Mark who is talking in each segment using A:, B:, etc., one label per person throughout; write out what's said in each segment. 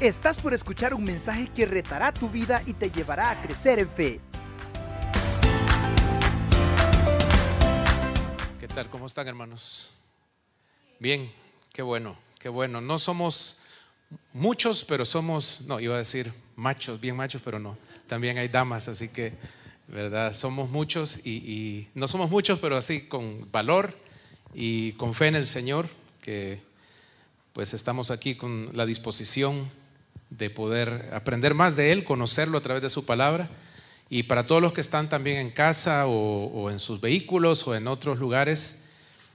A: Estás por escuchar un mensaje que retará tu vida y te llevará a crecer en fe.
B: ¿Qué tal? ¿Cómo están hermanos? Bien, qué bueno, qué bueno. No somos muchos, pero somos, no, iba a decir machos, bien machos, pero no. También hay damas, así que, ¿verdad? Somos muchos y, no somos muchos, pero así con valor y con fe en el Señor, que pues estamos aquí con la disposición de poder aprender más de Él, conocerlo a través de su palabra. Y para todos los que están también en casa o, en sus vehículos o en otros lugares,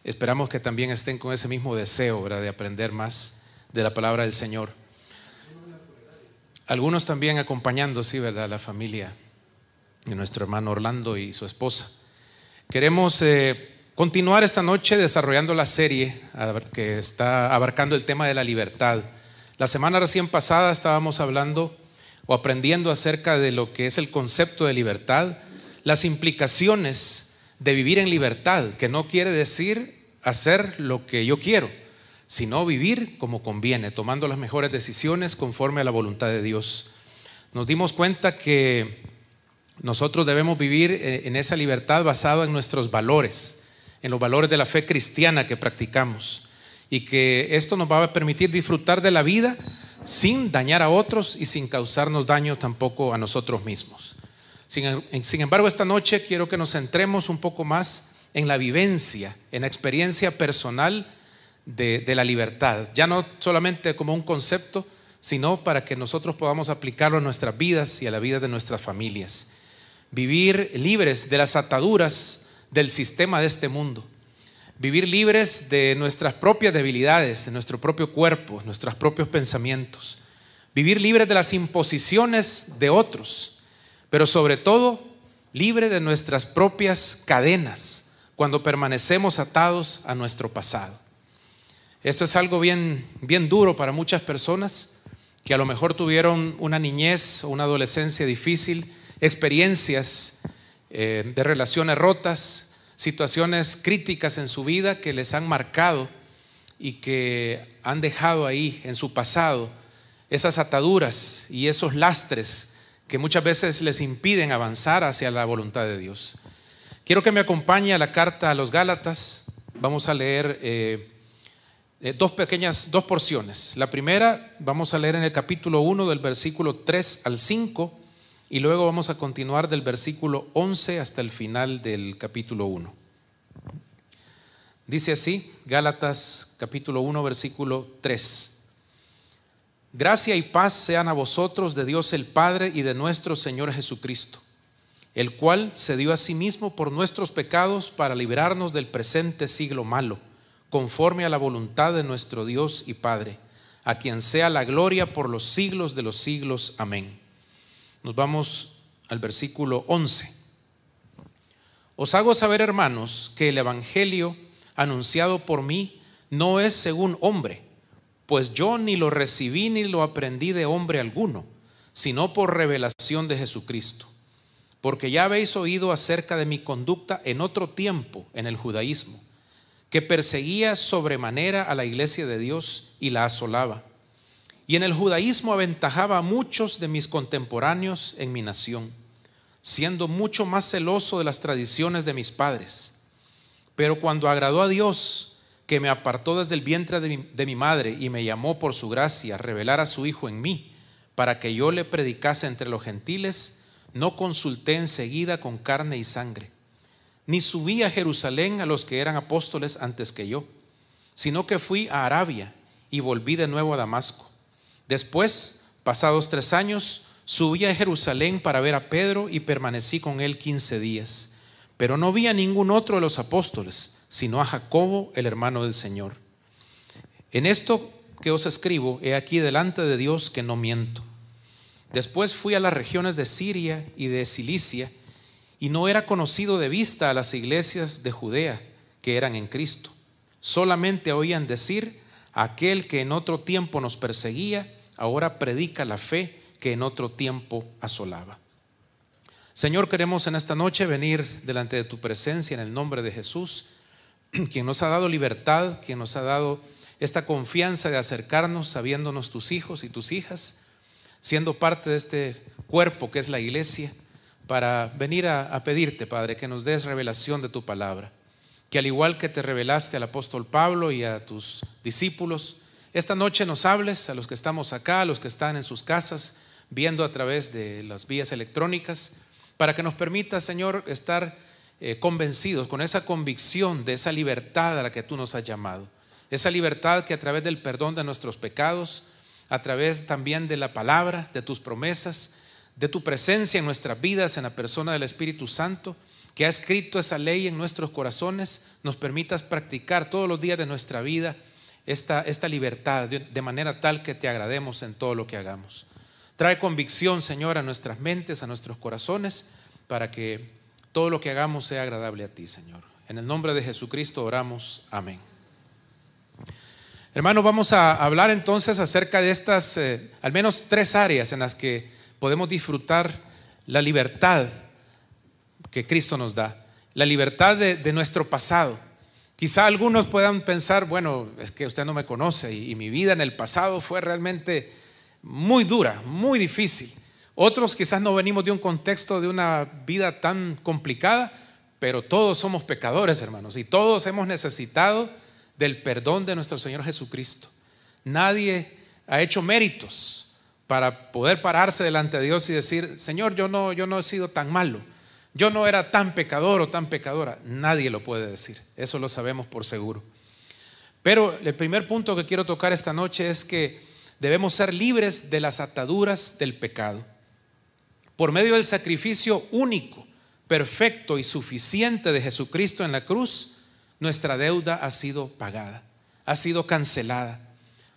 B: esperamos que también estén con ese mismo deseo de aprender más de la palabra del Señor. Algunos también acompañando, sí, ¿verdad? La familia de nuestro hermano Orlando y su esposa. Queremos eh, continuar esta noche desarrollando la serie que está abarcando el tema de la libertad. La semana recién pasada estábamos hablando o aprendiendo acerca de lo que es el concepto de libertad, las implicaciones de vivir en libertad, que no quiere decir hacer lo que yo quiero, sino vivir como conviene, tomando las mejores decisiones conforme a la voluntad de Dios. Nos dimos cuenta que nosotros debemos vivir eh, en esa libertad basada en nuestros valores, en los valores de la fe cristiana que practicamos y que esto nos va a permitir disfrutar de la vida sin dañar a otros y sin causarnos daño tampoco a nosotros mismos. Sin, embargo, esta noche quiero que nos centremos un poco más en la vivencia, en la experiencia personal de, de la libertad, ya no solamente como un concepto, sino para que nosotros podamos aplicarlo a nuestras vidas y a la vida de nuestras familias. Vivir libres de las ataduras del sistema de este mundo vivir libres de nuestras propias debilidades, de nuestro propio cuerpo, nuestros propios pensamientos, vivir libres de las imposiciones de otros, pero sobre todo libre de nuestras propias cadenas cuando permanecemos atados a nuestro pasado. Esto es algo bien, bien duro para muchas personas que a lo mejor tuvieron una niñez o una adolescencia difícil, experiencias eh, de relaciones rotas, situaciones críticas en su vida que les han marcado y que han dejado ahí en su pasado esas ataduras y esos lastres que muchas veces les impiden avanzar hacia la voluntad de Dios. Quiero que me acompañe a la carta a los Gálatas. Vamos a leer eh, eh, dos pequeñas, dos porciones. La primera vamos a leer en el capítulo 1 del versículo 3 al 5 y luego vamos a continuar del versículo 11 hasta el final del capítulo 1. Dice así, Gálatas capítulo 1, versículo 3. Gracia y paz sean a vosotros de Dios el Padre y de nuestro Señor Jesucristo, el cual se dio a sí mismo por nuestros pecados para librarnos del presente siglo malo, conforme a la voluntad de nuestro Dios y Padre, a quien sea la gloria por los siglos de los siglos. Amén. Nos vamos al versículo 11. Os hago saber, hermanos, que el Evangelio anunciado por mí no es según hombre, pues yo ni lo recibí ni lo aprendí de hombre alguno, sino por revelación de Jesucristo. Porque ya habéis oído acerca de mi conducta en otro tiempo en el judaísmo, que perseguía sobremanera a la iglesia de Dios y la asolaba y en el judaísmo aventajaba a muchos de mis contemporáneos en mi nación, siendo mucho más celoso de las tradiciones de mis padres. Pero cuando agradó a Dios, que me apartó desde el vientre de mi, madre y me llamó por su gracia a revelar a su Hijo en mí, para que yo le predicase entre los gentiles, no consulté enseguida con carne y sangre, ni subí a Jerusalén a los que eran apóstoles antes que yo, sino que fui a Arabia y volví de nuevo a Damasco Después, pasados tres años, subí a Jerusalén para ver a Pedro y permanecí con él quince días. Pero no vi a ningún otro de los apóstoles, sino a Jacobo, el hermano del Señor. En esto que os escribo, he aquí delante de Dios que no miento. Después fui a las regiones de Siria y de Cilicia, y no era conocido de vista a las iglesias de Judea que eran en Cristo. Solamente oían decir, aquel que en otro tiempo nos perseguía, ahora predica la fe que en otro tiempo asolaba. Señor, queremos en esta noche venir delante de tu presencia en el nombre de Jesús, quien nos ha dado libertad, quien nos ha dado esta confianza de acercarnos sabiéndonos tus hijos y tus hijas, siendo parte de este cuerpo que es la iglesia, para venir a, a pedirte, Padre, que nos des revelación de tu palabra, que al igual que te revelaste al apóstol Pablo y a tus discípulos, esta noche nos hables a los que estamos acá, a los que están en sus casas, viendo a través de las vías electrónicas, para que nos permita, Señor, estar eh, convencidos con esa convicción de esa libertad a la que tú nos has llamado. Esa libertad que a través del perdón de nuestros pecados, a través también de la palabra, de tus promesas, de tu presencia en nuestras vidas, en la persona del Espíritu Santo, que ha escrito esa ley en nuestros corazones, nos permitas practicar todos los días de nuestra vida esta, esta libertad de manera tal que te agrademos en todo lo que hagamos. Trae convicción, Señor, a nuestras mentes, a nuestros corazones, para que todo lo que hagamos sea agradable a ti, Señor. En el nombre de Jesucristo oramos. Amén. Hermano, vamos a hablar entonces acerca de estas, eh, al menos tres áreas en las que podemos disfrutar la libertad que Cristo nos da, la libertad de, nuestro pasado. Quizá algunos puedan pensar, bueno, es que usted no me conoce y mi vida en el pasado fue realmente muy dura, muy difícil. Otros quizás no venimos de un contexto de una vida tan complicada, pero todos somos pecadores, hermanos, y todos hemos necesitado del perdón de nuestro Señor Jesucristo. Nadie ha hecho méritos para poder pararse delante de Dios y decir, Señor, yo no, yo no he sido tan malo, yo no era tan pecador o tan pecadora. Nadie lo puede decir, eso lo sabemos por seguro. Pero el primer punto que quiero tocar esta noche es que debemos ser libres de las ataduras del pecado. Por medio del sacrificio único, perfecto y suficiente de Jesucristo en la cruz, nuestra deuda ha sido pagada, ha sido cancelada.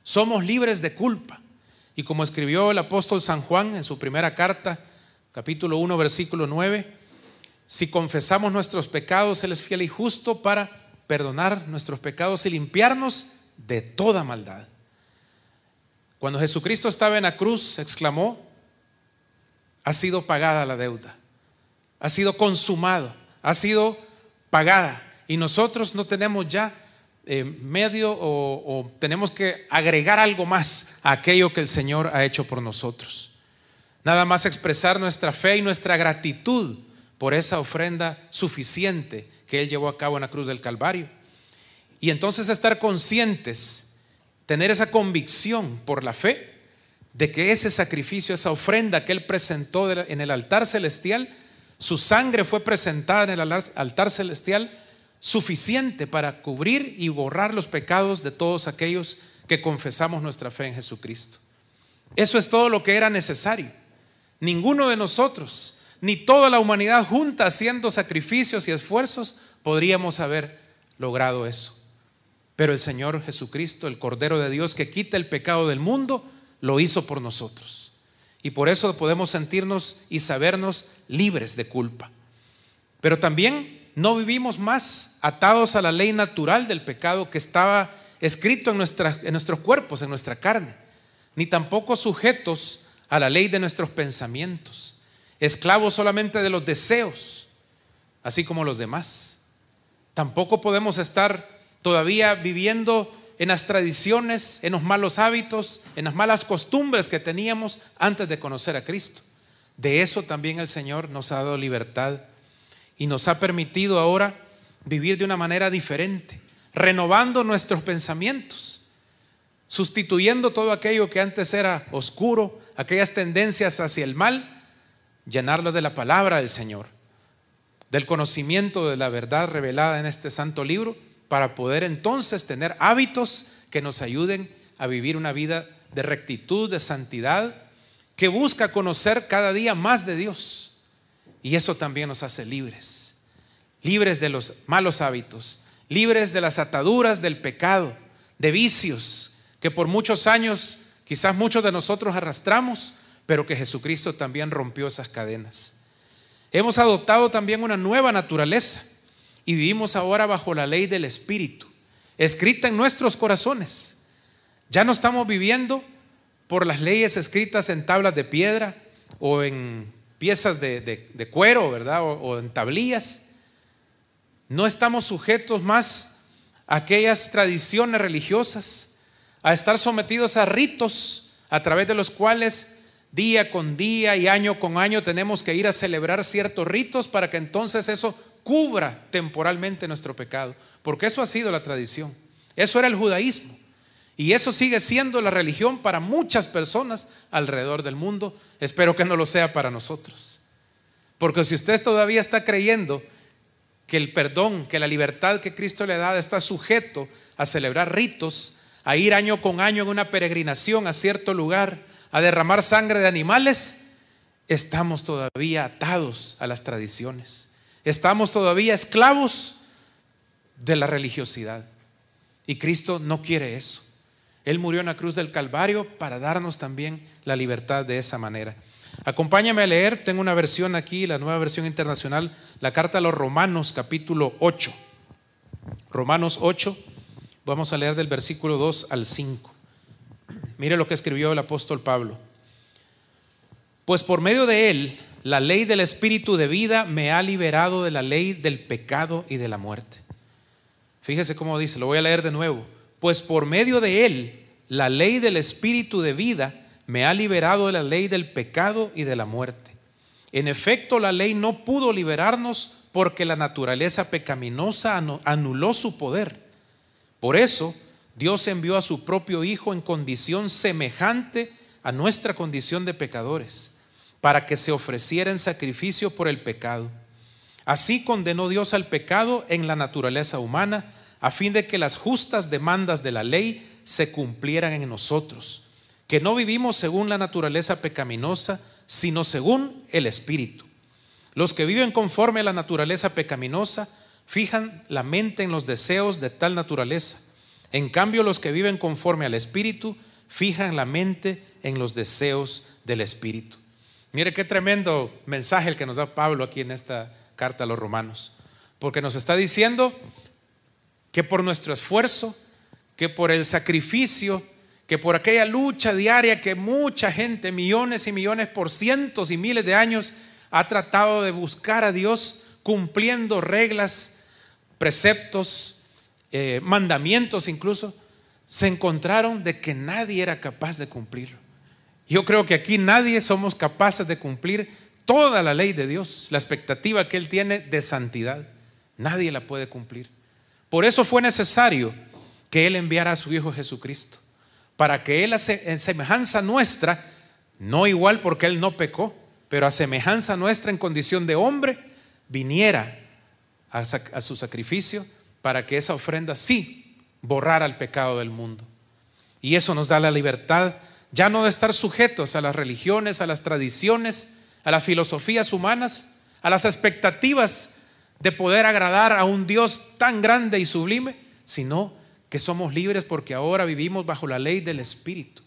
B: Somos libres de culpa. Y como escribió el apóstol San Juan en su primera carta, capítulo 1, versículo 9, si confesamos nuestros pecados, Él es fiel y justo para perdonar nuestros pecados y limpiarnos de toda maldad. Cuando Jesucristo estaba en la cruz, exclamó, ha sido pagada la deuda, ha sido consumado, ha sido pagada. Y nosotros no tenemos ya eh, medio o, o tenemos que agregar algo más a aquello que el Señor ha hecho por nosotros. Nada más expresar nuestra fe y nuestra gratitud por esa ofrenda suficiente que Él llevó a cabo en la cruz del Calvario. Y entonces estar conscientes tener esa convicción por la fe de que ese sacrificio, esa ofrenda que Él presentó en el altar celestial, su sangre fue presentada en el altar celestial suficiente para cubrir y borrar los pecados de todos aquellos que confesamos nuestra fe en Jesucristo. Eso es todo lo que era necesario. Ninguno de nosotros, ni toda la humanidad junta haciendo sacrificios y esfuerzos, podríamos haber logrado eso. Pero el Señor Jesucristo, el Cordero de Dios que quita el pecado del mundo, lo hizo por nosotros. Y por eso podemos sentirnos y sabernos libres de culpa. Pero también no vivimos más atados a la ley natural del pecado que estaba escrito en, en nuestros cuerpos, en nuestra carne, ni tampoco sujetos a la ley de nuestros pensamientos, esclavos solamente de los deseos, así como los demás. Tampoco podemos estar todavía viviendo en las tradiciones, en los malos hábitos, en las malas costumbres que teníamos antes de conocer a Cristo. De eso también el Señor nos ha dado libertad y nos ha permitido ahora vivir de una manera diferente, renovando nuestros pensamientos, sustituyendo todo aquello que antes era oscuro, aquellas tendencias hacia el mal, llenarlo de la palabra del Señor, del conocimiento de la verdad revelada en este santo libro para poder entonces tener hábitos que nos ayuden a vivir una vida de rectitud, de santidad, que busca conocer cada día más de Dios. Y eso también nos hace libres, libres de los malos hábitos, libres de las ataduras del pecado, de vicios que por muchos años quizás muchos de nosotros arrastramos, pero que Jesucristo también rompió esas cadenas. Hemos adoptado también una nueva naturaleza y vivimos ahora bajo la ley del Espíritu, escrita en nuestros corazones. Ya no estamos viviendo por las leyes escritas en tablas de piedra o en piezas de, cuero, ¿verdad? O, o en tablillas. No estamos sujetos más aquellas tradiciones religiosas, a estar sometidos a ritos a través de los cuales día con día y año con año tenemos que ir a celebrar ciertos ritos para que entonces eso cubra temporalmente nuestro pecado, porque eso ha sido la tradición, eso era el judaísmo. Y eso sigue siendo la religión para muchas personas alrededor del mundo. Espero que no lo sea para nosotros. Porque si usted todavía está creyendo que el perdón, que la libertad que Cristo le da está sujeto a celebrar ritos, a ir año con año en una peregrinación a cierto lugar, a derramar sangre de animales, estamos todavía atados a las tradiciones. Estamos todavía esclavos de la religiosidad. Y Cristo no quiere eso. Él murió en la cruz del Calvario para darnos también la libertad de esa manera. Acompáñame a leer, tengo una versión aquí, la nueva versión internacional, la carta a los Romanos capítulo 8. Romanos 8, vamos a leer del versículo 2 al 5. Mire lo que escribió el apóstol Pablo. Pues por medio de él, la ley del Espíritu de vida me ha liberado de la ley del pecado y de la muerte. Fíjese cómo dice, lo voy a leer de nuevo. Pues por medio de él, la ley del Espíritu de vida me ha liberado de la ley del pecado y de la muerte. En efecto, la ley no pudo liberarnos porque la naturaleza pecaminosa anuló su poder. Por eso, Dios envió a su propio Hijo en condición semejante a nuestra condición de pecadores, para que se ofreciera en sacrificio por el pecado. Así condenó Dios al pecado en la naturaleza humana, a fin de que las justas demandas de la ley se cumplieran en nosotros que no vivimos según la naturaleza pecaminosa, sino según el Espíritu. Los que viven conforme a la naturaleza pecaminosa fijan la mente en los deseos de tal naturaleza. En cambio, los que viven conforme al Espíritu fijan la mente en los deseos del Espíritu. Mire qué tremendo mensaje el que nos da Pablo aquí en esta carta a los romanos. Porque nos está diciendo que por nuestro esfuerzo, que por el sacrificio, que por aquella lucha diaria que mucha gente, millones y millones por cientos y miles de años, ha tratado de buscar a Dios cumpliendo reglas, preceptos, eh, mandamientos incluso, se encontraron de que nadie era capaz de cumplirlo. Yo creo que aquí nadie somos capaces de cumplir toda la ley de Dios, la expectativa que Él tiene de santidad. Nadie la puede cumplir. Por eso fue necesario que Él enviara a su Hijo Jesucristo para que Él, en semejanza nuestra, no igual porque Él no pecó, pero a semejanza nuestra en condición de hombre, viniera a, a su sacrificio para que esa ofrenda sí borrara el pecado del mundo. Y eso nos da la libertad ya no de estar sujetos a las religiones, a las tradiciones, a las filosofías humanas, a las expectativas de poder agradar a un Dios tan grande y sublime, sino que somos libres porque ahora vivimos bajo la ley del Espíritu,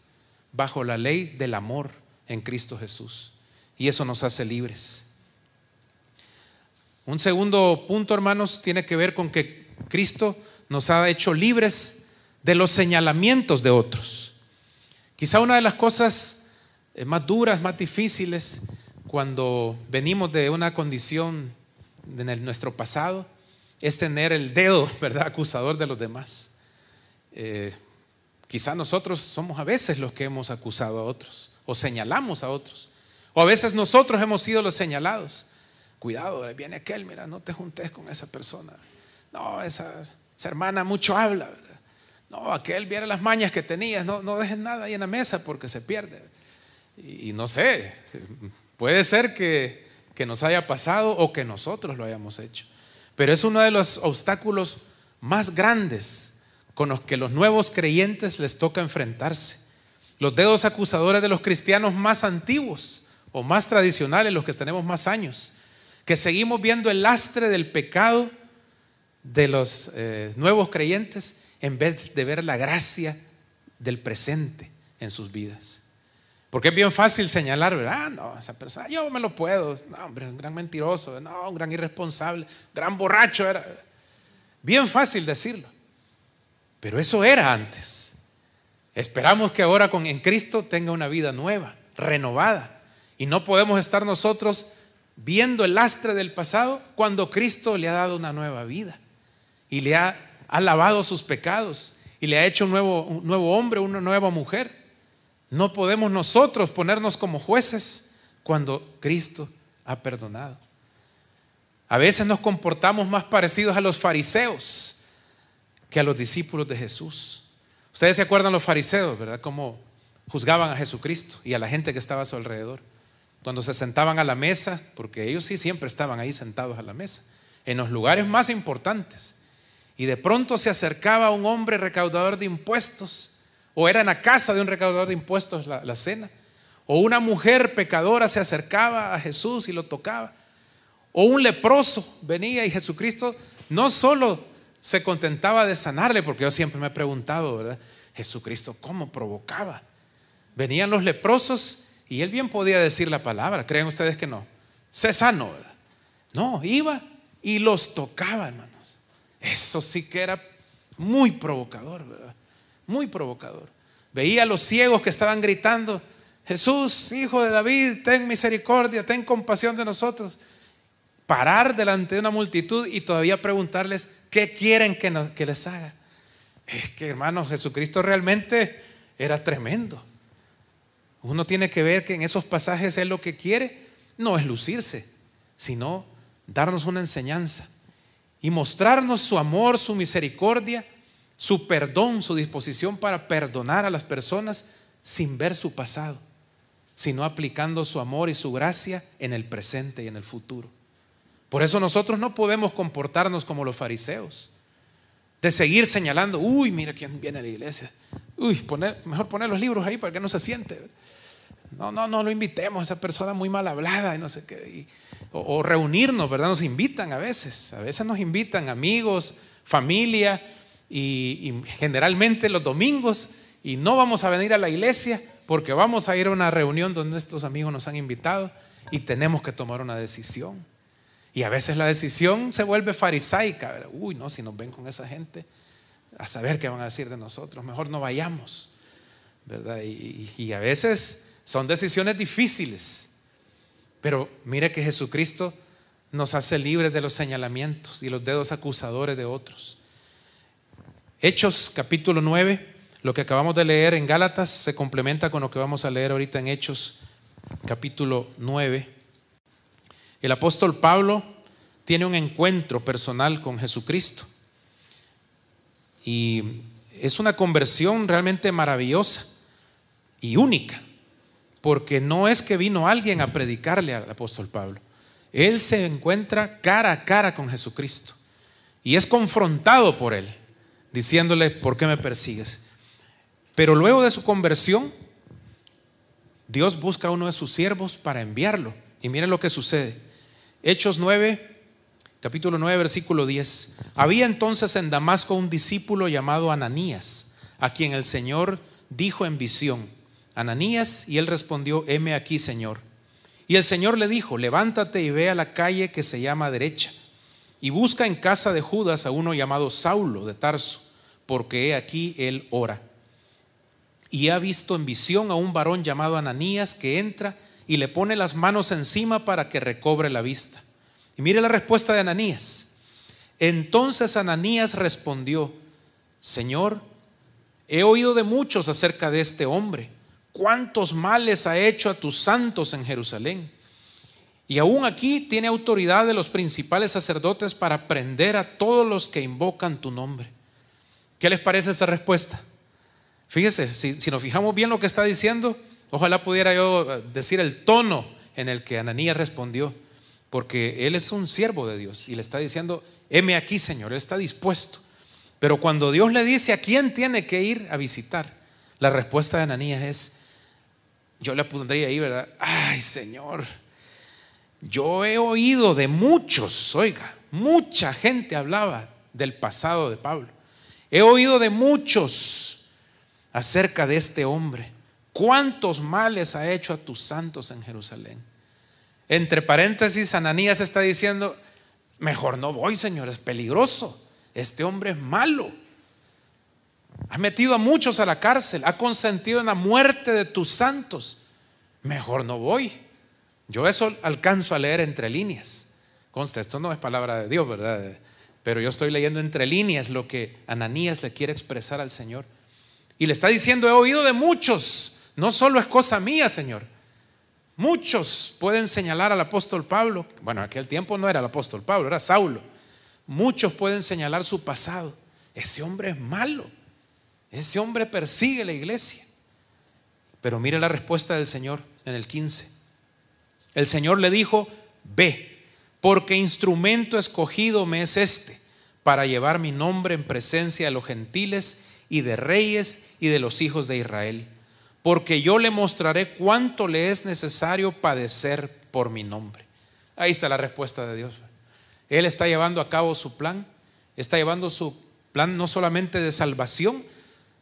B: bajo la ley del amor en Cristo Jesús. Y eso nos hace libres. Un segundo punto, hermanos, tiene que ver con que Cristo nos ha hecho libres de los señalamientos de otros. Quizá una de las cosas eh, más duras, más difíciles, cuando venimos de una condición en nuestro pasado, es tener el dedo, ¿verdad?, acusador de los demás. Eh, quizá nosotros somos a veces los que hemos acusado a otros o señalamos a otros. O a veces nosotros hemos sido los señalados. Cuidado, viene aquel, mira, no te juntes con esa persona. No, esa, hermana mucho habla. No, aquel viera las mañas que tenías. No, no dejes nada ahí en la mesa porque se pierde. Y, no sé, puede ser que, que nos haya pasado o que nosotros lo hayamos hecho. Pero es uno de los obstáculos más grandes con los que los nuevos creyentes les toca enfrentarse. Los dedos acusadores de los cristianos más antiguos o más tradicionales, los que tenemos más años, que seguimos viendo el lastre del pecado de los eh, nuevos creyentes en vez de ver la gracia del presente en sus vidas. Porque es bien fácil señalar, ¿verdad? Ah, no, esa persona, yo me lo puedo. No, hombre, un gran mentiroso, no, un gran irresponsable, gran borracho era. Bien fácil decirlo. Pero eso era antes. Esperamos que ahora con en Cristo tenga una vida nueva, renovada. Y no podemos estar nosotros viendo el lastre del pasado cuando Cristo le ha dado una nueva vida y le ha lavado sus pecados y le ha hecho un nuevo, un nuevo hombre, una nueva mujer. No podemos nosotros ponernos como jueces cuando Cristo ha perdonado. A veces nos comportamos más parecidos a los fariseos que a los discípulos de Jesús. Ustedes se acuerdan los fariseos, ¿verdad? Cómo juzgaban a Jesucristo y a la gente que estaba a su alrededor. Cuando se sentaban a la mesa, porque ellos sí siempre estaban ahí sentados a la mesa, en los lugares más importantes. Y de pronto se acercaba un hombre recaudador de impuestos, o era en la casa de un recaudador de impuestos la, cena, o una mujer pecadora se acercaba a Jesús y lo tocaba, o un leproso venía y Jesucristo no solo se contentaba de sanarle, porque yo siempre me he preguntado, ¿verdad? Jesucristo, ¿cómo provocaba? Venían los leprosos y él bien podía decir la palabra, ¿creen ustedes que no? Sé sano, ¿verdad? No, iba y los tocaba, hermanos. Eso sí que era muy provocador. Muy provocador. Veía a los ciegos que estaban gritando, Jesús, hijo de David, ten misericordia, ten compasión de nosotros. Parar delante de una multitud y todavía preguntarles, ¿qué quieren que, que les haga? Es que, hermanos, Jesucristo realmente era tremendo. Uno tiene que ver que en esos pasajes Él lo que quiere no es lucirse, sino darnos una enseñanza y mostrarnos su amor, su misericordia, su perdón, su disposición para perdonar a las personas sin ver su pasado, sino aplicando su amor y su gracia en el presente y en el futuro. Por eso nosotros no podemos comportarnos como los fariseos, de seguir señalando, uy, mira quién viene a la iglesia, uy, mejor poner los libros ahí para que no se siente. No, no, no lo invitemos, esa persona muy mal hablada y no sé qué. o, reunirnos, ¿verdad? Nos invitan a veces. A veces nos invitan amigos, familia y, generalmente los domingos y no vamos a venir a la iglesia porque vamos a ir a una reunión donde estos amigos nos han invitado y tenemos que tomar una decisión. Y a veces la decisión se vuelve farisaica. Uy, no, si nos ven con esa gente, a saber qué van a decir de nosotros, mejor no vayamos. ¿Verdad? y a veces son decisiones difíciles, pero mire que Jesucristo nos hace libres de los señalamientos y los dedos acusadores de otros. Hechos capítulo 9, lo que acabamos de leer en Gálatas se complementa con lo que vamos a leer ahorita en Hechos capítulo 9. El apóstol Pablo tiene un encuentro personal con Jesucristo y es una conversión realmente maravillosa y única porque no es que vino alguien a predicarle al apóstol Pablo. Él se encuentra cara a cara con Jesucristo y es confrontado por él, diciéndole, ¿por qué me persigues? Pero luego de su conversión, Dios busca a uno de sus siervos para enviarlo. Y miren lo que sucede. Hechos 9, capítulo 9, versículo 10. Había entonces en Damasco un discípulo llamado Ananías, a quien el Señor dijo en visión, Ananías, y él respondió, heme aquí, Señor. Y el Señor le dijo, levántate y ve a la calle que se llama derecha, y busca en casa de Judas a uno llamado Saulo de Tarso, porque he aquí él ora. Y ha visto en visión a un varón llamado Ananías que entra y le pone las manos encima para que recobre la vista. Y mire la respuesta de Ananías. Entonces Ananías respondió, Señor, he oído de muchos acerca de este hombre cuántos males ha hecho a tus santos en Jerusalén. Y aún aquí tiene autoridad de los principales sacerdotes para prender a todos los que invocan tu nombre. ¿Qué les parece esa respuesta? Fíjese, si, nos fijamos bien lo que está diciendo, ojalá pudiera yo eh, decir el tono en el que Ananías respondió, porque él es un siervo de Dios y le está diciendo, heme aquí, Señor, él está dispuesto. Pero cuando Dios le dice a quién tiene que ir a visitar, la respuesta de Ananías es, yo le pondría ahí, ¿verdad? Ay, Señor, yo he oído de muchos, oiga, mucha gente hablaba del pasado de Pablo. He oído de muchos acerca de este hombre. ¿Cuántos males ha hecho a tus santos en Jerusalén? Entre paréntesis, Ananías está diciendo, mejor no voy, Señor, es peligroso. Este hombre es malo. Ha metido a muchos a la cárcel, ha consentido en la muerte de tus santos. Mejor no voy. Yo eso alcanzo a leer entre líneas. Consta, esto no es palabra de Dios, ¿verdad? pero yo estoy leyendo entre líneas lo que Ananías le quiere expresar al Señor. Y le está diciendo, he oído de muchos, no solo es cosa mía, Señor. Muchos pueden señalar al apóstol Pablo, bueno, en aquel tiempo no era el apóstol Pablo, era Saulo. Muchos pueden señalar su pasado. Ese hombre es malo. Ese hombre persigue la iglesia. Pero mire la respuesta del Señor en el 15. El Señor le dijo, ve, porque instrumento escogido me es este, para llevar mi nombre en presencia de los gentiles y de reyes y de los hijos de Israel, porque yo le mostraré cuánto le es necesario padecer por mi nombre. Ahí está la respuesta de Dios. Él está llevando a cabo su plan, está llevando su plan no solamente de salvación,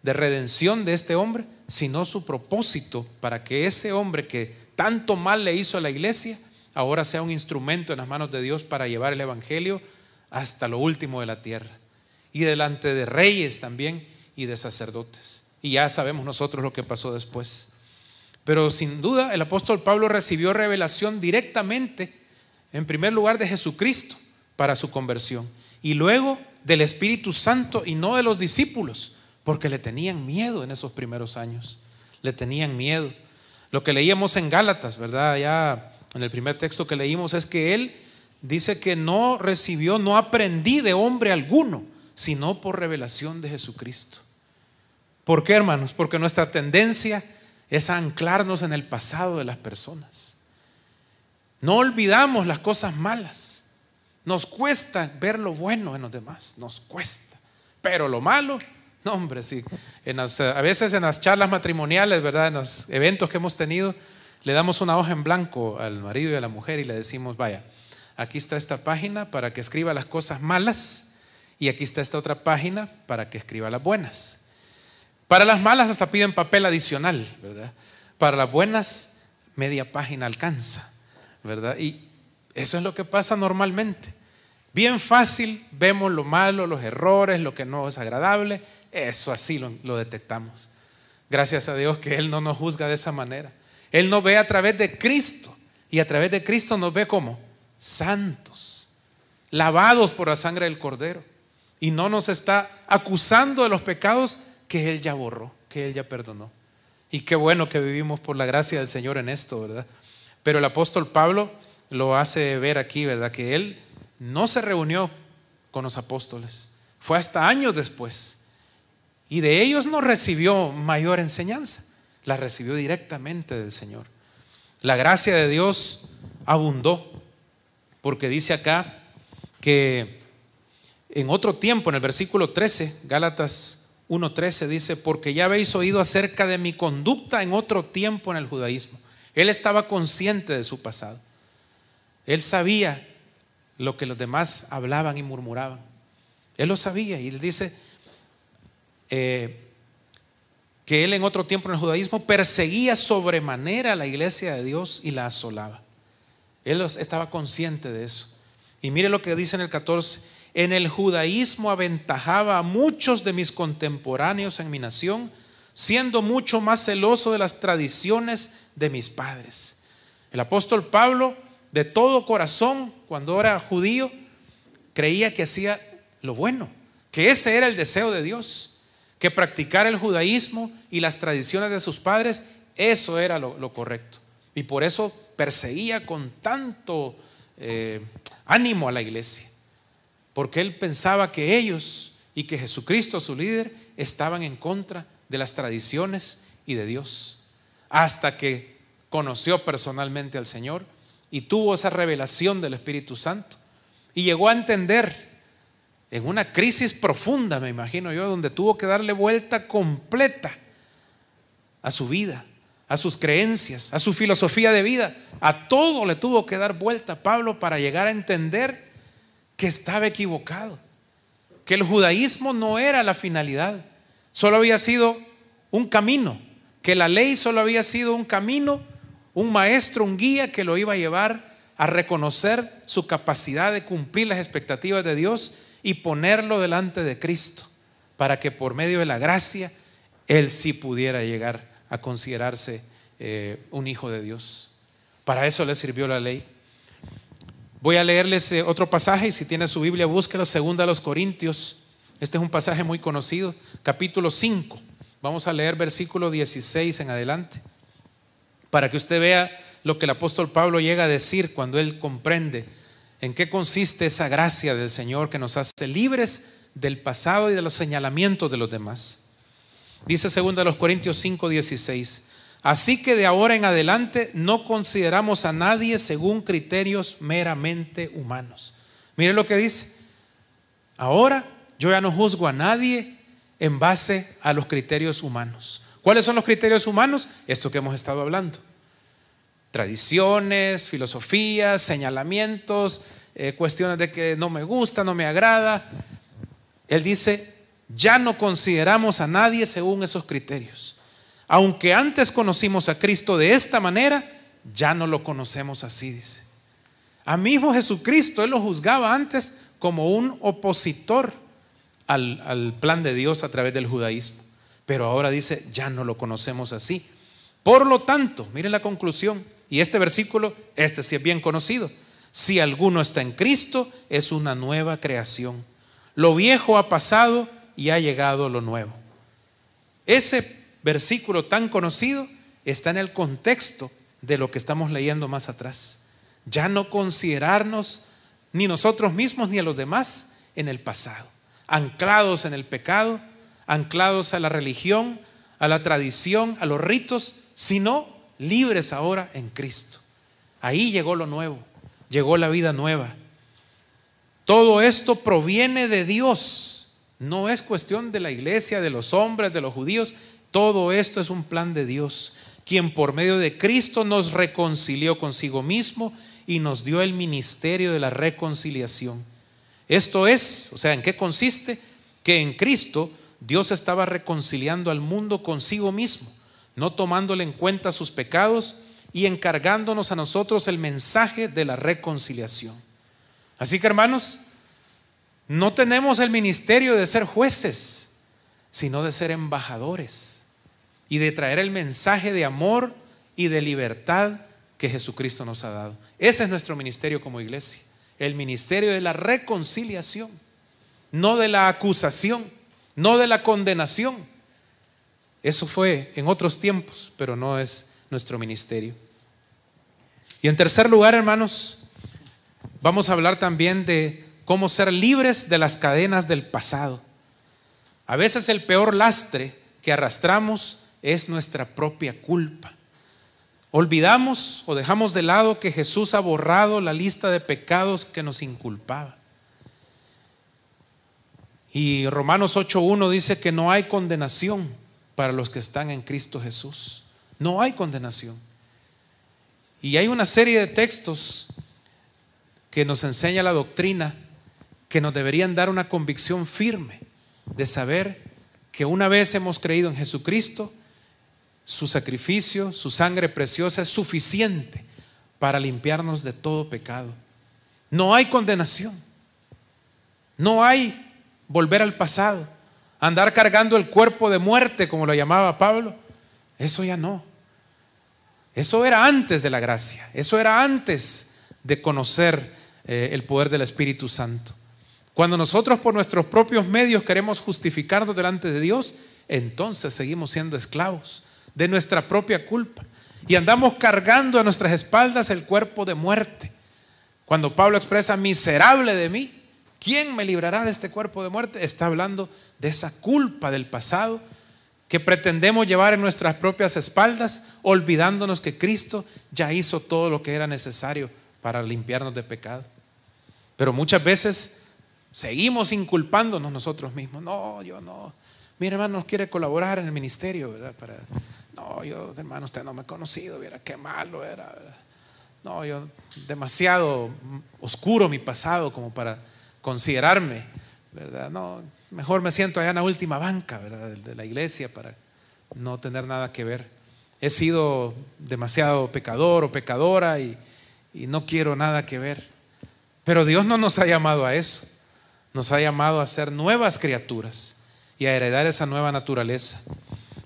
B: de redención de este hombre, sino su propósito para que ese hombre que tanto mal le hizo a la iglesia, ahora sea un instrumento en las manos de Dios para llevar el Evangelio hasta lo último de la tierra. Y delante de reyes también y de sacerdotes. Y ya sabemos nosotros lo que pasó después. Pero sin duda el apóstol Pablo recibió revelación directamente, en primer lugar, de Jesucristo para su conversión. Y luego del Espíritu Santo y no de los discípulos, porque le tenían miedo en esos primeros años. Le tenían miedo. Lo que leíamos en Gálatas, ¿verdad? Ya en el primer texto que leímos es que él dice que no recibió, no aprendí de hombre alguno, sino por revelación de Jesucristo. ¿Por qué, hermanos? Porque nuestra tendencia es anclarnos en el pasado de las personas. No olvidamos las cosas malas. Nos cuesta ver lo bueno en los demás, nos cuesta. Pero lo malo, no, sí. a veces en las charlas matrimoniales, ¿verdad? En los eventos que hemos tenido, le damos una hoja en blanco al marido y a la mujer y le decimos, vaya, aquí está esta página para que escriba las cosas malas y aquí está esta otra página para que escriba las buenas. Para las malas hasta piden papel adicional, ¿verdad? Para las buenas, media página alcanza, ¿verdad? Y eso es lo que pasa normalmente. Bien fácil vemos lo malo, los errores, lo que no es agradable. Eso así lo, detectamos. Gracias a Dios que Él no nos juzga de esa manera. Él nos ve a través de Cristo. Y a través de Cristo nos ve como santos, lavados por la sangre del Cordero. Y no nos está acusando de los pecados que Él ya borró, que Él ya perdonó. Y qué bueno que vivimos por la gracia del Señor en esto, ¿verdad? Pero el apóstol Pablo lo hace ver aquí, ¿verdad? Que Él no se reunió con los apóstoles. Fue hasta años después. Y de ellos no recibió mayor enseñanza. La recibió directamente del Señor. La gracia de Dios abundó. Porque dice acá que en otro tiempo, en el versículo 13, Gálatas 1.13 dice, porque ya habéis oído acerca de mi conducta en otro tiempo en el judaísmo. Él estaba consciente de su pasado. Él sabía lo que los demás hablaban y murmuraban. Él lo sabía y él dice eh, que él en otro tiempo en el judaísmo perseguía sobremanera a la iglesia de Dios y la asolaba. Él estaba consciente de eso. Y mire lo que dice en el 14, en el judaísmo aventajaba a muchos de mis contemporáneos en mi nación, siendo mucho más celoso de las tradiciones de mis padres. El apóstol Pablo de todo corazón, cuando era judío, creía que hacía lo bueno, que ese era el deseo de Dios, que practicar el judaísmo y las tradiciones de sus padres, eso era lo, correcto. Y por eso perseguía con tanto eh, ánimo a la iglesia, porque él pensaba que ellos y que Jesucristo, su líder, estaban en contra de las tradiciones y de Dios, hasta que conoció personalmente al Señor y tuvo esa revelación del Espíritu Santo. Y llegó a entender en una crisis profunda, me imagino yo, donde tuvo que darle vuelta completa a su vida, a sus creencias, a su filosofía de vida. A todo le tuvo que dar vuelta Pablo para llegar a entender que estaba equivocado, que el judaísmo no era la finalidad, solo había sido un camino, que la ley solo había sido un camino un maestro, un guía que lo iba a llevar a reconocer su capacidad de cumplir las expectativas de Dios y ponerlo delante de Cristo, para que por medio de la gracia él sí pudiera llegar a considerarse eh, un hijo de Dios. Para eso le sirvió la ley. Voy a leerles eh, otro pasaje y si tiene su Biblia, búsquelo, segunda a los Corintios. Este es un pasaje muy conocido, capítulo 5. Vamos a leer versículo 16 en adelante, para que usted vea lo que el apóstol Pablo llega a decir cuando él comprende en qué consiste esa gracia del Señor que nos hace libres del pasado y de los señalamientos de los demás. Dice 2 Corintios 5, 16. Así que de ahora en adelante no consideramos a nadie según criterios meramente humanos. Mire lo que dice. Ahora yo ya no juzgo a nadie en base a los criterios humanos. ¿Cuáles son los criterios humanos? Esto que hemos estado hablando. Tradiciones, filosofías, señalamientos, eh, cuestiones de que no me gusta, no me agrada. Él dice, ya no consideramos a nadie según esos criterios. Aunque antes conocimos a Cristo de esta manera, ya no lo conocemos así, dice. A mismo Jesucristo, Él lo juzgaba antes como un opositor al, al plan de Dios a través del judaísmo. Pero ahora dice, ya no lo conocemos así. Por lo tanto, miren la conclusión, y este versículo, este sí es bien conocido. Si alguno está en Cristo, es una nueva creación. Lo viejo ha pasado y ha llegado lo nuevo. Ese versículo tan conocido está en el contexto de lo que estamos leyendo más atrás. Ya no considerarnos ni nosotros mismos ni a los demás en el pasado, anclados en el pecado, anclados a la religión, a la tradición, a los ritos, sino libres ahora en Cristo. Ahí llegó lo nuevo, llegó la vida nueva. Todo esto proviene de Dios, no es cuestión de la iglesia, de los hombres, de los judíos, todo esto es un plan de Dios, quien por medio de Cristo nos reconcilió consigo mismo y nos dio el ministerio de la reconciliación. Esto es, o sea, ¿en qué consiste? Que en Cristo Dios estaba reconciliando al mundo consigo mismo, no tomándole en cuenta sus pecados y encargándonos a nosotros el mensaje de la reconciliación. Así que hermanos, no tenemos el ministerio de ser jueces, sino de ser embajadores y de traer el mensaje de amor y de libertad que Jesucristo nos ha dado. Ese es nuestro ministerio como iglesia, el ministerio de la reconciliación, no de la acusación, no de la condenación. Eso fue en otros tiempos, pero no es nuestro ministerio. Y en tercer lugar, hermanos, vamos a hablar también de cómo ser libres de las cadenas del pasado. A veces el peor lastre que arrastramos es nuestra propia culpa. Olvidamos o dejamos de lado que Jesús ha borrado la lista de pecados que nos inculpaba. Y Romanos 8.1 dice que no hay condenación para los que están en Cristo Jesús. No hay condenación. Y hay una serie de textos que nos enseña la doctrina que nos deberían dar una convicción firme de saber que una vez hemos creído en Jesucristo, su sacrificio, su sangre preciosa es suficiente para limpiarnos de todo pecado. No hay condenación. No hay volver al pasado. Andar cargando el cuerpo de muerte, como lo llamaba Pablo. Eso ya no. Eso era antes de la gracia. Eso era antes de conocer eh, el poder del Espíritu Santo. Cuando nosotros por nuestros propios medios queremos justificarnos delante de Dios, entonces seguimos siendo esclavos de nuestra propia culpa y andamos cargando a nuestras espaldas el cuerpo de muerte. Cuando Pablo expresa miserable de mí, ¿quién me librará de este cuerpo de muerte? Está hablando de esa culpa del pasado que pretendemos llevar en nuestras propias espaldas, olvidándonos que Cristo ya hizo todo lo que era necesario para limpiarnos de pecado. Pero muchas veces Seguimos inculpándonos nosotros mismos. No, yo no. Mi hermano quiere colaborar en el ministerio, ¿verdad? No, yo, hermano, usted no me ha conocido, viera qué malo era. No, yo, demasiado oscuro mi pasado como para considerarme, ¿verdad? No, mejor me siento allá en la última banca, ¿verdad? De la iglesia para no tener nada que ver. He sido demasiado pecador o pecadora y, y no quiero nada que ver. Pero Dios no nos ha llamado a eso nos ha llamado a ser nuevas criaturas y a heredar esa nueva naturaleza.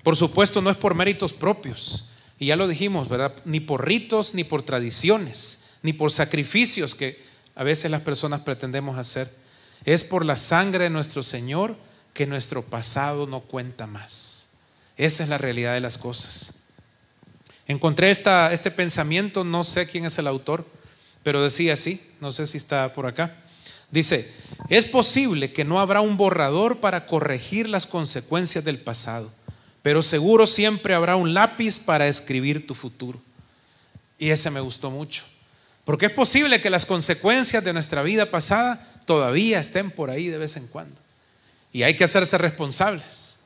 B: Por supuesto, no es por méritos propios, y ya lo dijimos, ¿verdad? Ni por ritos, ni por tradiciones, ni por sacrificios que a veces las personas pretendemos hacer. Es por la sangre de nuestro Señor que nuestro pasado no cuenta más. Esa es la realidad de las cosas. Encontré esta, este pensamiento, no sé quién es el autor, pero decía así, no sé si está por acá. Dice, es posible que no habrá un borrador para corregir las consecuencias del pasado, pero seguro siempre habrá un lápiz para escribir tu futuro. Y ese me gustó mucho, porque es posible que las consecuencias de nuestra vida pasada todavía estén por ahí de vez en cuando. Y hay que hacerse responsables.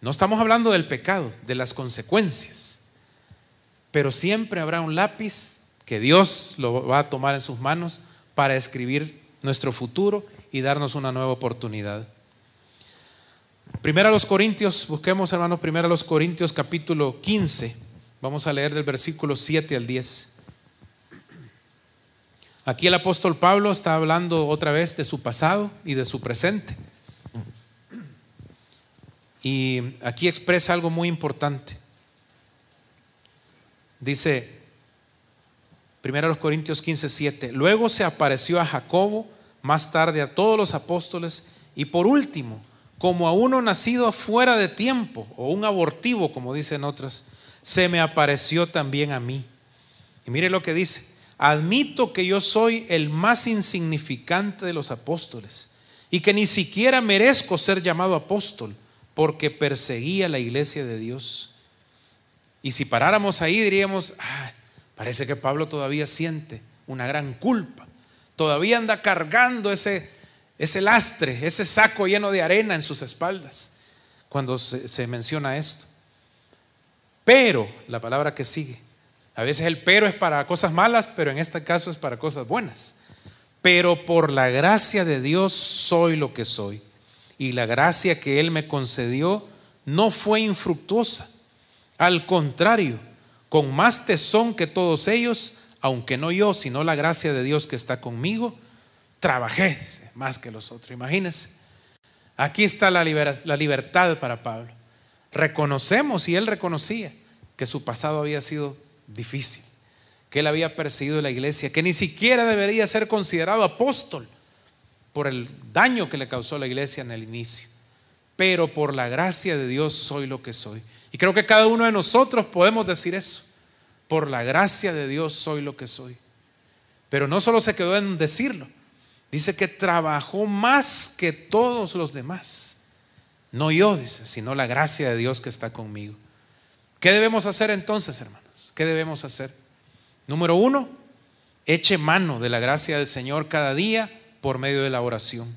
B: No estamos hablando del pecado, de las consecuencias. Pero siempre habrá un lápiz que Dios lo va a tomar en sus manos para escribir nuestro futuro y darnos una nueva oportunidad. Primero a los Corintios, busquemos hermanos, primero a los Corintios capítulo 15. Vamos a leer del versículo 7 al 10. Aquí el apóstol Pablo está hablando otra vez de su pasado y de su presente. Y aquí expresa algo muy importante. Dice, 1 Corintios 15, 7, luego se apareció a Jacobo, más tarde a todos los apóstoles, y por último, como a uno nacido fuera de tiempo, o un abortivo, como dicen otras, se me apareció también a mí. Y mire lo que dice, admito que yo soy el más insignificante de los apóstoles, y que ni siquiera merezco ser llamado apóstol porque perseguía la iglesia de Dios. Y si paráramos ahí diríamos, parece que Pablo todavía siente una gran culpa, todavía anda cargando ese, ese lastre, ese saco lleno de arena en sus espaldas, cuando se, se menciona esto. Pero, la palabra que sigue, a veces el pero es para cosas malas, pero en este caso es para cosas buenas. Pero por la gracia de Dios soy lo que soy y la gracia que Él me concedió no fue infructuosa. Al contrario, con más tesón que todos ellos, aunque no yo, sino la gracia de Dios que está conmigo, trabajé más que los otros. Imagínense. Aquí está la, la libertad para Pablo. Reconocemos, y él reconocía, que su pasado había sido difícil, que él había perseguido la iglesia, que ni siquiera debería ser considerado apóstol por el daño que le causó la iglesia en el inicio. Pero por la gracia de Dios soy lo que soy. Y creo que cada uno de nosotros podemos decir eso. Por la gracia de Dios soy lo que soy. Pero no solo se quedó en decirlo. Dice que trabajó más que todos los demás. No yo, dice, sino la gracia de Dios que está conmigo. ¿Qué debemos hacer entonces, hermanos? ¿Qué debemos hacer? Número uno, eche mano de la gracia del Señor cada día por medio de la oración.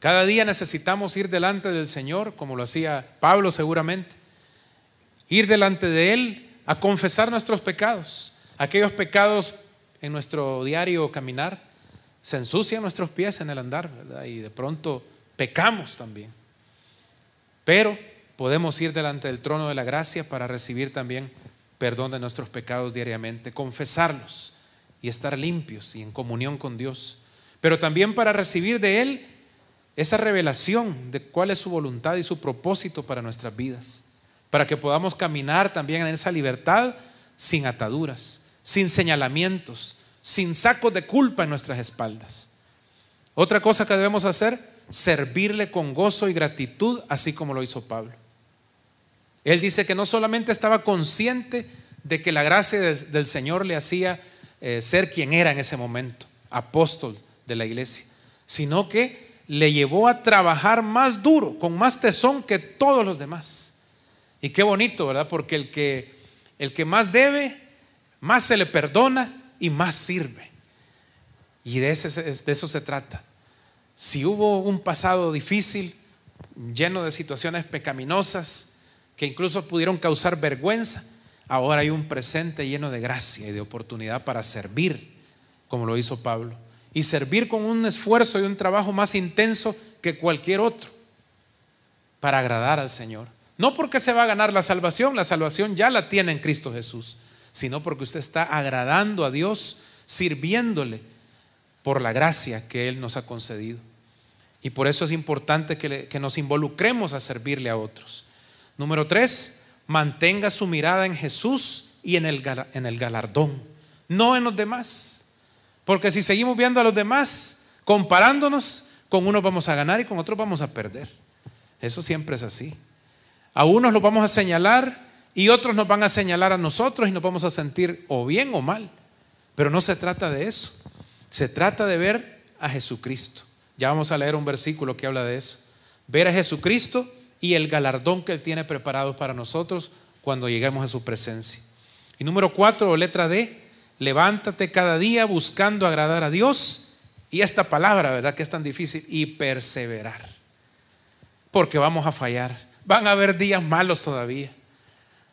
B: Cada día necesitamos ir delante del Señor, como lo hacía Pablo seguramente, ir delante de Él a confesar nuestros pecados, aquellos pecados en nuestro diario caminar, se ensucian nuestros pies en el andar, Y de pronto pecamos también. Pero podemos ir delante del trono de la gracia para recibir también perdón de nuestros pecados diariamente, confesarlos y estar limpios y en comunión con Dios pero también para recibir de Él esa revelación de cuál es su voluntad y su propósito para nuestras vidas, para que podamos caminar también en esa libertad sin ataduras, sin señalamientos, sin sacos de culpa en nuestras espaldas. Otra cosa que debemos hacer, servirle con gozo y gratitud, así como lo hizo Pablo. Él dice que no solamente estaba consciente de que la gracia del Señor le hacía eh, ser quien era en ese momento, apóstol, de la iglesia, sino que le llevó a trabajar más duro, con más tesón que todos los demás. Y qué bonito, ¿verdad? Porque el que, el que más debe, más se le perdona y más sirve. Y de, eso se trata. Si hubo un pasado difícil, lleno de situaciones pecaminosas, que incluso pudieron causar vergüenza, ahora hay un presente lleno de gracia y de oportunidad para servir, como lo hizo Pablo y servir con un esfuerzo y un trabajo más intenso que cualquier otro para agradar al Señor. No porque se va a ganar la salvación, la salvación ya la tiene en Cristo Jesús, sino porque usted está agradando a Dios, sirviéndole por la gracia que Él nos ha concedido. Y por eso es importante que, que nos involucremos a servirle a otros. Número tres, mantenga su mirada en Jesús y en el, galardón, no en los demás. Porque si seguimos viendo a los demás, comparándonos, con unos vamos a ganar y con otros vamos a perder. Eso siempre es así. A unos los vamos a señalar y otros nos van a señalar a nosotros y nos vamos a sentir o bien o mal. Pero no se trata de eso. Se trata de ver a Jesucristo. Ya vamos a leer un versículo que habla de eso. Ver a Jesucristo y el galardón que Él tiene preparado para nosotros cuando lleguemos a su presencia. Y número cuatro, letra D, levántate cada día buscando agradar a Dios. Y esta palabra, ¿verdad? Que es tan difícil. Y perseverar. Porque vamos a fallar. Van a haber días malos todavía.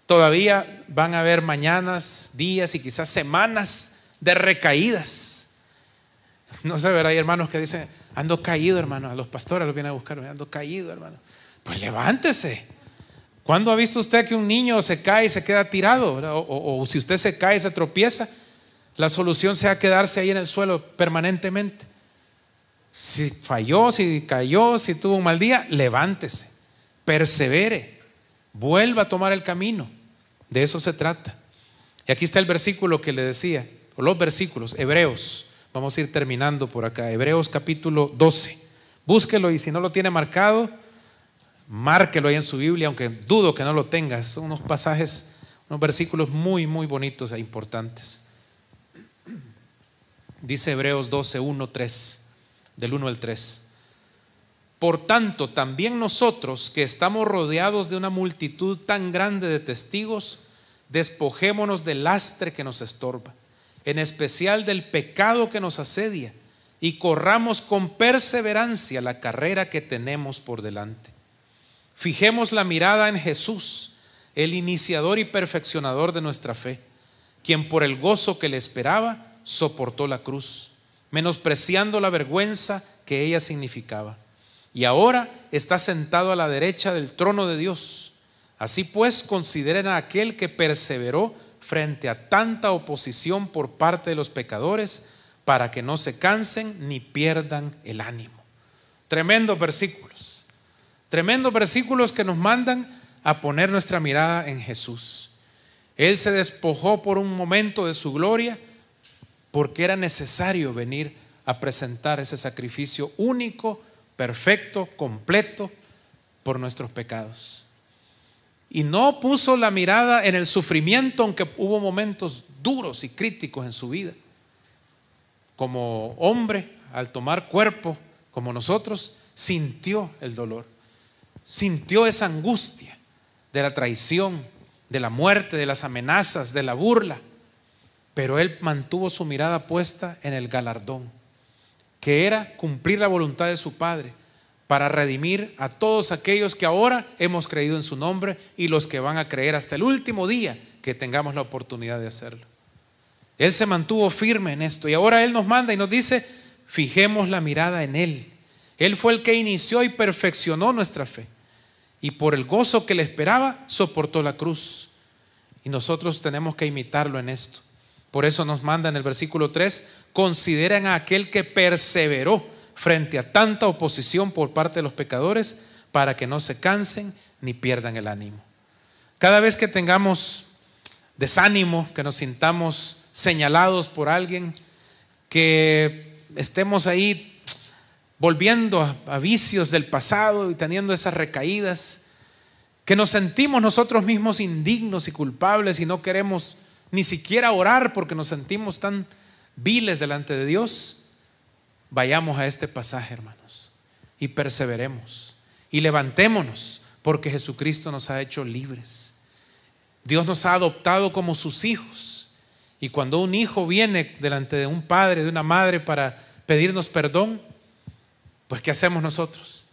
B: Todavía van a haber mañanas, días y quizás semanas de recaídas. No sé, ver, hay hermanos que dicen, ando caído, hermano. A los pastores los vienen a buscar, ando caído, hermano. Pues levántese. ¿Cuándo ha visto usted que un niño se cae y se queda tirado? O, si usted se cae y se tropieza, la solución sea quedarse ahí en el suelo permanentemente. Si falló, si cayó, si tuvo un mal día, levántese, persevere, vuelva a tomar el camino. De eso se trata. Y aquí está el versículo que le decía, o los versículos, Hebreos Vamos a ir terminando por acá. Hebreos capítulo 12. Búsquelo y si no lo tiene marcado, márquelo ahí en su Biblia, aunque dudo que no lo tenga. Son unos pasajes, unos versículos muy, muy bonitos e importantes. Dice Hebreos 12, 1, 3, del 1 al 3. Por tanto, también nosotros que estamos rodeados de una multitud tan grande de testigos, despojémonos del lastre que nos estorba en especial del pecado que nos asedia, y corramos con perseverancia la carrera que tenemos por delante. Fijemos la mirada en Jesús, el iniciador y perfeccionador de nuestra fe, quien por el gozo que le esperaba soportó la cruz, menospreciando la vergüenza que ella significaba. Y ahora está sentado a la derecha del trono de Dios. Así pues, consideren a aquel que perseveró frente a tanta oposición por parte de los pecadores para que no se cansen ni pierdan el ánimo. Tremendos versículos, tremendos versículos que nos mandan a poner nuestra mirada en Jesús. Él se despojó por un momento de su gloria porque era necesario venir a presentar ese sacrificio único, perfecto, completo por nuestros pecados y no puso la mirada en el sufrimiento, aunque hubo momentos duros y críticos en su vida. Como hombre, al tomar cuerpo, como nosotros, sintió el dolor, sintió esa angustia de la traición, de la muerte, de las amenazas, de la burla, pero él mantuvo su mirada puesta en el galardón, que era cumplir la voluntad de su Padre para redimir a todos aquellos que ahora hemos creído en su nombre y los que van a creer hasta el último día que tengamos la oportunidad de hacerlo. Él se mantuvo firme en esto y ahora Él nos manda y nos dice, fijemos la mirada en Él. Él fue el que inició y perfeccionó nuestra fe y por el gozo que le esperaba soportó la cruz. Y nosotros tenemos que imitarlo en esto. Por eso nos manda en el versículo 3, consideren a aquel que perseveró frente a tanta oposición por parte de los pecadores para que no se cansen ni pierdan el ánimo. Cada vez que tengamos desánimo, que nos sintamos señalados por alguien, que estemos ahí volviendo a, vicios del pasado y teniendo esas recaídas, que nos sentimos nosotros mismos indignos y culpables y no queremos ni siquiera orar porque nos sentimos tan viles delante de Dios, Vayamos a este pasaje, hermanos, y perseveremos y levantémonos, porque Jesucristo nos ha hecho libres. Dios nos ha adoptado como sus hijos. Y cuando un hijo viene delante de un padre, de una madre para pedirnos perdón, pues ¿qué hacemos nosotros?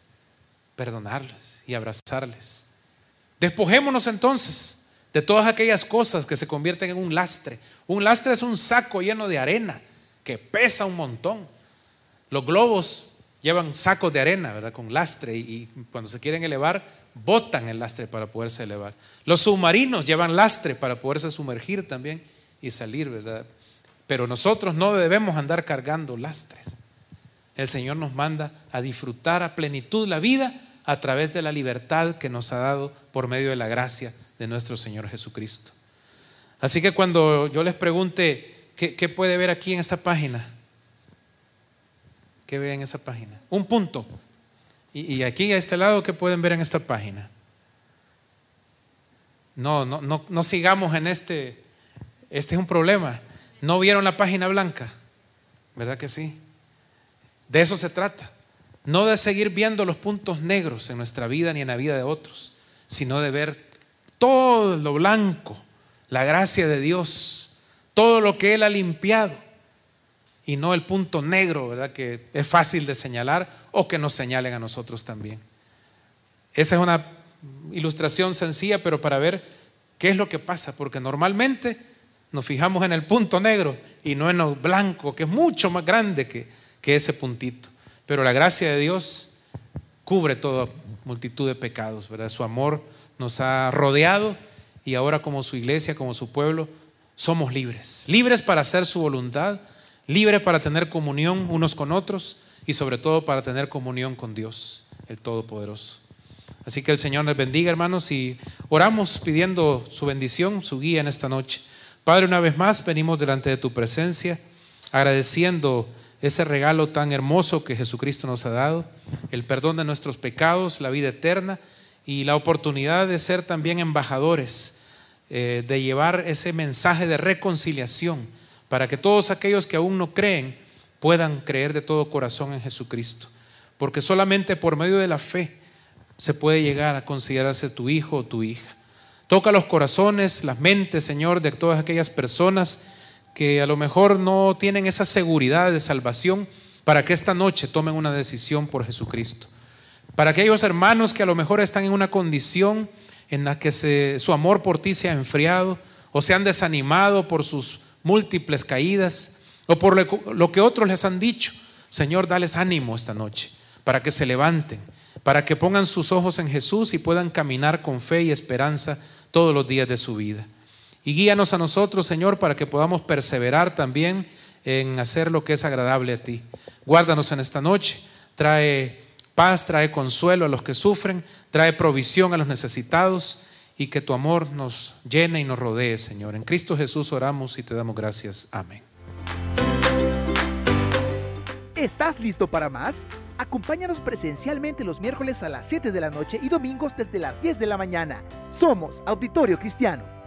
B: Perdonarles y abrazarles. Despojémonos entonces de todas aquellas cosas que se convierten en un lastre. Un lastre es un saco lleno de arena que pesa un montón. Los globos llevan sacos de arena, ¿verdad? Con lastre y, cuando se quieren elevar, botan el lastre para poderse elevar. Los submarinos llevan lastre para poderse sumergir también y salir, ¿verdad? Pero nosotros no debemos andar cargando lastres. El Señor nos manda a disfrutar a plenitud la vida a través de la libertad que nos ha dado por medio de la gracia de nuestro Señor Jesucristo. Así que cuando yo les pregunte, ¿qué, puede ver aquí en esta página? ¿Qué ve en esa página? Un punto. Y, y aquí a este lado, ¿qué pueden ver en esta página? No, no, no, no sigamos en este. Este es un problema. ¿No vieron la página blanca? ¿Verdad que sí? De eso se trata. No de seguir viendo los puntos negros en nuestra vida ni en la vida de otros, sino de ver todo lo blanco, la gracia de Dios, todo lo que Él ha limpiado y no el punto negro, ¿verdad? Que es fácil de señalar o que nos señalen a nosotros también. Esa es una ilustración sencilla, pero para ver qué es lo que pasa, porque normalmente nos fijamos en el punto negro y no en lo blanco, que es mucho más grande que, que ese puntito. Pero la gracia de Dios cubre toda multitud de pecados, ¿verdad? Su amor nos ha rodeado y ahora como su iglesia, como su pueblo, somos libres. Libres para hacer su voluntad, libres para tener comunión unos con otros y sobre todo para tener comunión con Dios, el Todopoderoso. Así que el Señor les bendiga, hermanos, y oramos pidiendo su bendición, su guía en esta noche. Padre, una vez más venimos delante de tu presencia, agradeciendo ese regalo tan hermoso que Jesucristo nos ha dado, el perdón de nuestros pecados, la vida eterna y la oportunidad de ser también embajadores, eh, de llevar ese mensaje de reconciliación para que todos aquellos que aún no creen puedan creer de todo corazón en Jesucristo. Porque solamente por medio de la fe se puede llegar a considerarse tu hijo o tu hija. Toca los corazones, las mentes, Señor, de todas aquellas personas que a lo mejor no tienen esa seguridad de salvación para que esta noche tomen una decisión por Jesucristo. Para aquellos hermanos que a lo mejor están en una condición en la que su amor por ti se ha enfriado o se han desanimado por sus múltiples caídas o por lo que otros les han dicho. Señor, dales ánimo esta noche para que se levanten, para que pongan sus ojos en Jesús y puedan caminar con fe y esperanza todos los días de su vida. Y guíanos a nosotros, Señor, para que podamos perseverar también en hacer lo que es agradable a ti. Guárdanos en esta noche, trae paz, trae consuelo a los que sufren, trae provisión a los necesitados y que tu amor nos llene y nos rodee, Señor. En Cristo Jesús oramos y te damos gracias. Amén.
A: ¿Estás listo para más? Acompáñanos presencialmente los miércoles a las 7 de la noche y domingos desde las 10 de la mañana. Somos Auditorio Cristiano.